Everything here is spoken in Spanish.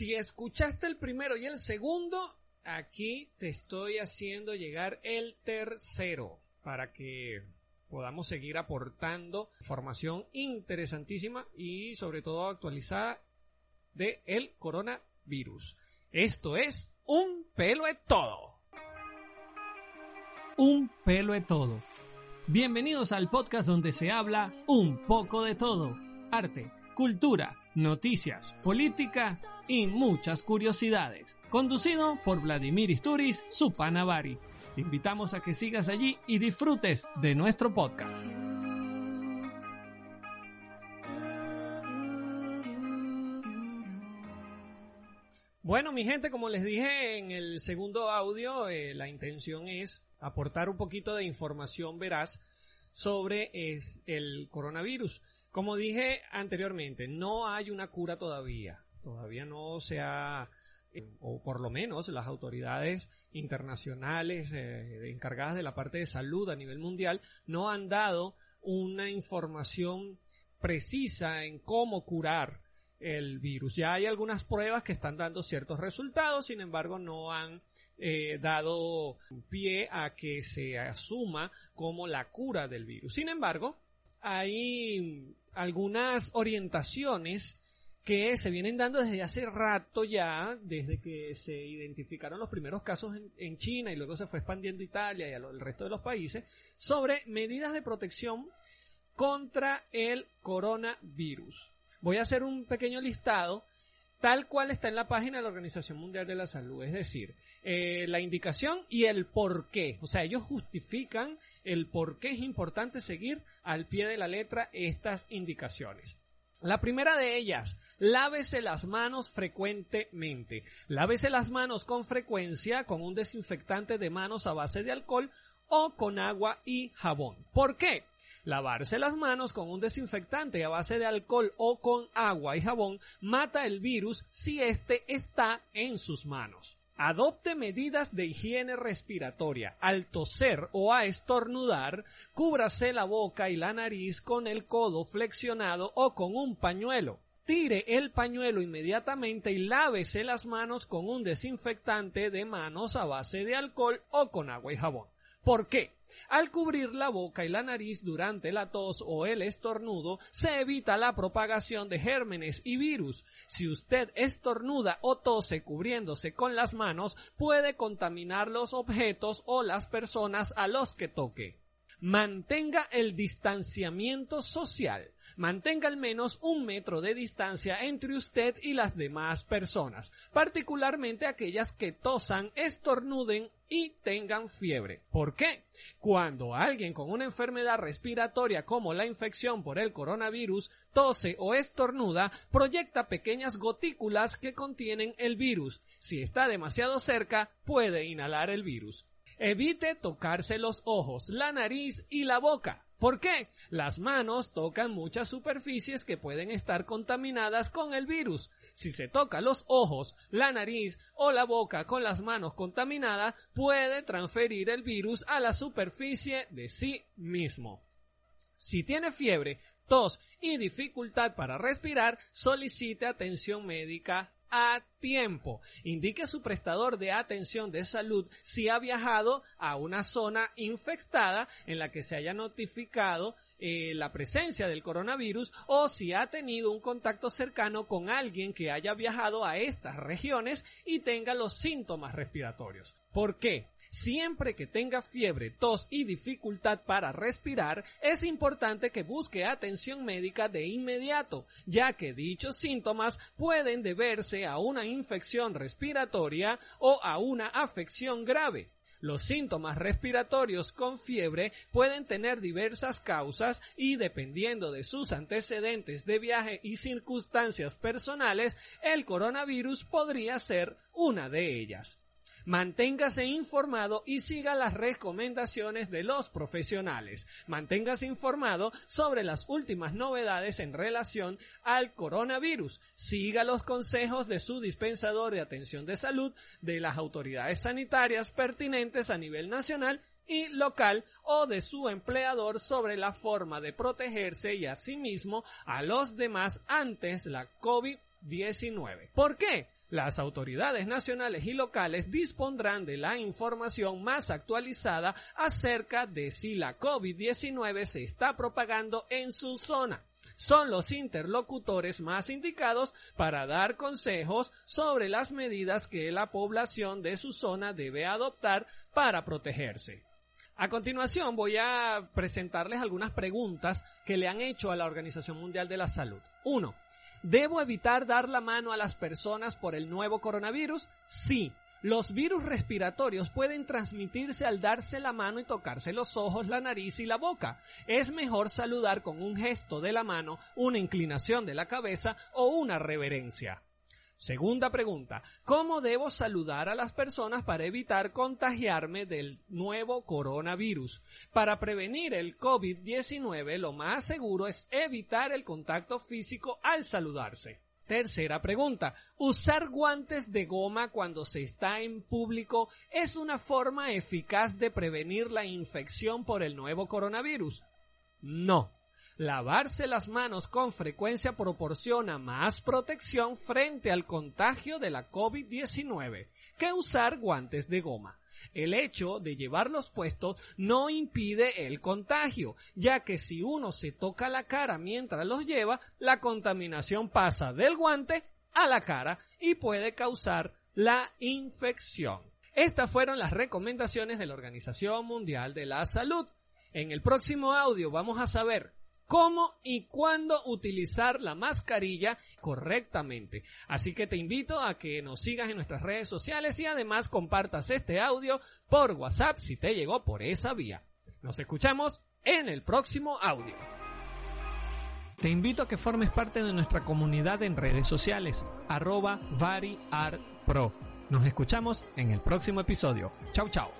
Si escuchaste el primero y el segundo, aquí te estoy haciendo llegar el tercero para que podamos seguir aportando información interesantísima y sobre todo actualizada de el coronavirus. Esto es un pelo de todo. Un pelo de todo. Bienvenidos al podcast donde se habla un poco de todo. Arte, cultura, noticias, política y muchas curiosidades. Conducido por Vladimir Isturiz, su Panavari. Te invitamos a que sigas allí y disfrutes de nuestro podcast. Bueno, mi gente, como les dije en el segundo audio, eh, la intención es aportar un poquito de información veraz sobre es, el coronavirus. Como dije anteriormente, no hay una cura todavía. Todavía no se ha, eh, o por lo menos las autoridades internacionales eh, encargadas de la parte de salud a nivel mundial no han dado una información precisa en cómo curar el virus. Ya hay algunas pruebas que están dando ciertos resultados, sin embargo no han eh, dado pie a que se asuma como la cura del virus. Sin embargo, hay algunas orientaciones que se vienen dando desde hace rato ya, desde que se identificaron los primeros casos en, China y luego se fue expandiendo Italia y al resto de los países, sobre medidas de protección contra el coronavirus. Voy a hacer un pequeño listado tal cual está en la página de la Organización Mundial de la Salud, es decir, eh, la indicación y el por qué. O sea, ellos justifican el por qué es importante seguir al pie de la letra estas indicaciones. La primera de ellas, lávese las manos frecuentemente. Lávese las manos con frecuencia con un desinfectante de manos a base de alcohol o con agua y jabón. ¿Por qué? Lavarse las manos con un desinfectante a base de alcohol o con agua y jabón mata el virus si éste está en sus manos. Adopte medidas de higiene respiratoria. Al toser o a estornudar, cúbrase la boca y la nariz con el codo flexionado o con un pañuelo. Tire el pañuelo inmediatamente y lávese las manos con un desinfectante de manos a base de alcohol o con agua y jabón. ¿Por qué? Al cubrir la boca y la nariz durante la tos o el estornudo, se evita la propagación de gérmenes y virus. Si usted estornuda o tose cubriéndose con las manos, puede contaminar los objetos o las personas a los que toque. Mantenga el distanciamiento social. Mantenga al menos un metro de distancia entre usted y las demás personas, particularmente aquellas que tosan, estornuden y tengan fiebre. ¿Por qué? Cuando alguien con una enfermedad respiratoria como la infección por el coronavirus tose o estornuda, proyecta pequeñas gotículas que contienen el virus. Si está demasiado cerca, puede inhalar el virus. Evite tocarse los ojos, la nariz y la boca. ¿Por qué? Las manos tocan muchas superficies que pueden estar contaminadas con el virus. Si se toca los ojos, la nariz o la boca con las manos contaminadas, puede transferir el virus a la superficie de sí mismo. Si tiene fiebre, tos y dificultad para respirar, solicite atención médica a tiempo. Indique su prestador de atención de salud si ha viajado a una zona infectada en la que se haya notificado eh, la presencia del coronavirus o si ha tenido un contacto cercano con alguien que haya viajado a estas regiones y tenga los síntomas respiratorios. ¿Por qué? Siempre que tenga fiebre, tos y dificultad para respirar, es importante que busque atención médica de inmediato, ya que dichos síntomas pueden deberse a una infección respiratoria o a una afección grave. Los síntomas respiratorios con fiebre pueden tener diversas causas y dependiendo de sus antecedentes de viaje y circunstancias personales, el coronavirus podría ser una de ellas. Manténgase informado y siga las recomendaciones de los profesionales. Manténgase informado sobre las últimas novedades en relación al coronavirus. Siga los consejos de su dispensador de atención de salud, de las autoridades sanitarias pertinentes a nivel nacional y local o de su empleador sobre la forma de protegerse y asimismo a los demás antes la COVID-19. ¿Por qué? Las autoridades nacionales y locales dispondrán de la información más actualizada acerca de si la COVID-19 se está propagando en su zona. Son los interlocutores más indicados para dar consejos sobre las medidas que la población de su zona debe adoptar para protegerse. A continuación voy a presentarles algunas preguntas que le han hecho a la Organización Mundial de la Salud. 1. ¿Debo evitar dar la mano a las personas por el nuevo coronavirus? Sí. Los virus respiratorios pueden transmitirse al darse la mano y tocarse los ojos, la nariz y la boca. Es mejor saludar con un gesto de la mano, una inclinación de la cabeza o una reverencia. Segunda pregunta, ¿cómo debo saludar a las personas para evitar contagiarme del nuevo coronavirus? Para prevenir el COVID-19 lo más seguro es evitar el contacto físico al saludarse. Tercera pregunta, ¿usar guantes de goma cuando se está en público es una forma eficaz de prevenir la infección por el nuevo coronavirus? No. Lavarse las manos con frecuencia proporciona más protección frente al contagio de la COVID-19 que usar guantes de goma. El hecho de llevarlos puestos no impide el contagio, ya que si uno se toca la cara mientras los lleva, la contaminación pasa del guante a la cara y puede causar la infección. Estas fueron las recomendaciones de la Organización Mundial de la Salud. En el próximo audio vamos a saber cómo y cuándo utilizar la mascarilla correctamente. Así que te invito a que nos sigas en nuestras redes sociales y además compartas este audio por WhatsApp si te llegó por esa vía. Nos escuchamos en el próximo audio. Te invito a que formes parte de nuestra comunidad en redes sociales, arroba variartpro. Nos escuchamos en el próximo episodio. Chau chau.